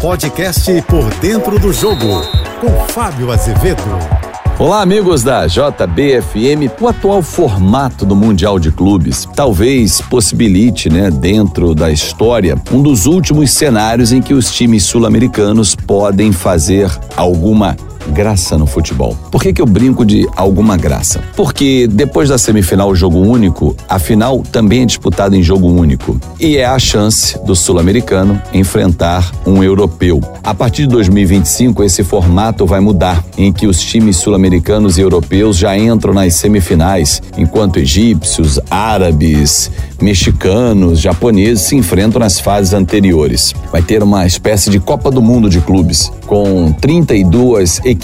Podcast Por Dentro do Jogo, com Fábio Azevedo. Olá, amigos da JBFM. O atual formato do Mundial de Clubes talvez possibilite, né, dentro da história, um dos últimos cenários em que os times sul-americanos podem fazer alguma graça no futebol. Por que, que eu brinco de alguma graça? Porque depois da semifinal jogo único, a final também é disputada em jogo único. E é a chance do sul-americano enfrentar um europeu. A partir de 2025, esse formato vai mudar, em que os times sul-americanos e europeus já entram nas semifinais, enquanto egípcios, árabes, mexicanos, japoneses se enfrentam nas fases anteriores. Vai ter uma espécie de Copa do Mundo de clubes, com 32 equipes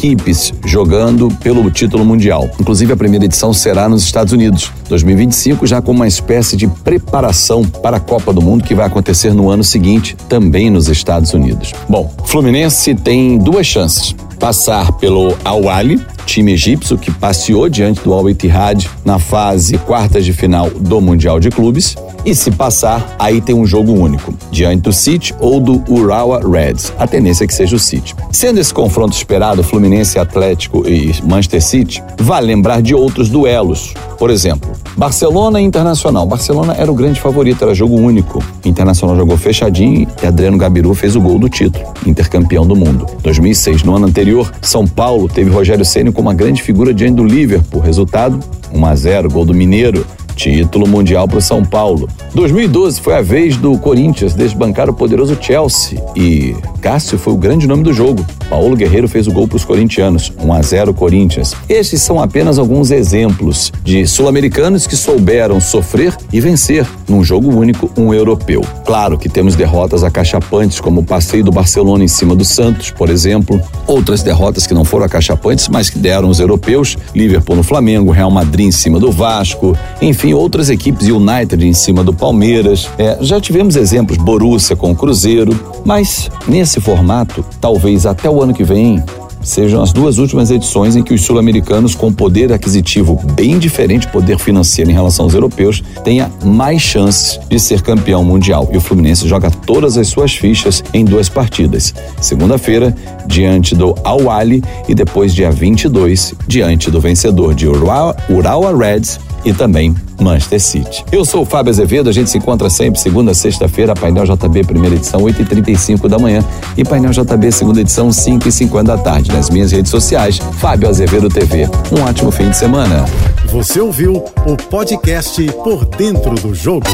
jogando pelo título mundial. Inclusive, a primeira edição será nos Estados Unidos, 2025, já com uma espécie de preparação para a Copa do Mundo que vai acontecer no ano seguinte, também nos Estados Unidos. Bom, Fluminense tem duas chances passar pelo Al-Wali, time egípcio que passeou diante do Al Ittihad na fase quartas de final do Mundial de Clubes. E se passar, aí tem um jogo único, diante do City ou do Urawa Reds. A tendência é que seja o City. Sendo esse confronto esperado, Fluminense Atlético e Manchester City, vale lembrar de outros duelos. Por exemplo, Barcelona e Internacional. Barcelona era o grande favorito, era jogo único. Internacional jogou fechadinho e Adriano Gabiru fez o gol do título, intercampeão do mundo. 2006, no ano anterior, São Paulo teve Rogério Ceni como uma grande figura diante do Liverpool. Resultado: 1 a 0, gol do Mineiro. Título mundial para o São Paulo. 2012 foi a vez do Corinthians desbancar o poderoso Chelsea e Cássio foi o grande nome do jogo. Paulo Guerreiro fez o gol para os corintianos, 1 a 0 Corinthians. Estes são apenas alguns exemplos de sul-americanos que souberam sofrer e vencer num jogo único um europeu. Claro que temos derrotas acachapantes, como o passeio do Barcelona em cima do Santos, por exemplo, outras derrotas que não foram acachapantes, mas que deram os europeus, Liverpool no Flamengo, Real Madrid em cima do Vasco, enfim, outras equipes, United em cima do Palmeiras. É, já tivemos exemplos, Borussia com o Cruzeiro, mas nesse formato, talvez até o ano que vem sejam as duas últimas edições em que os sul-americanos, com poder aquisitivo bem diferente, poder financeiro em relação aos europeus, tenha mais chances de ser campeão mundial. E o Fluminense joga todas as suas fichas em duas partidas. Segunda-feira, diante do Al-Wali e depois dia 22, diante do vencedor de Urawa, Urawa Reds e também Manchester City. Eu sou o Fábio Azevedo, a gente se encontra sempre segunda, sexta-feira, painel JB primeira edição, 8h35 da manhã e painel JB segunda edição, 5h50 da tarde. Nas minhas redes sociais, Fábio Azevedo TV. Um ótimo fim de semana. Você ouviu o podcast Por Dentro do Jogo.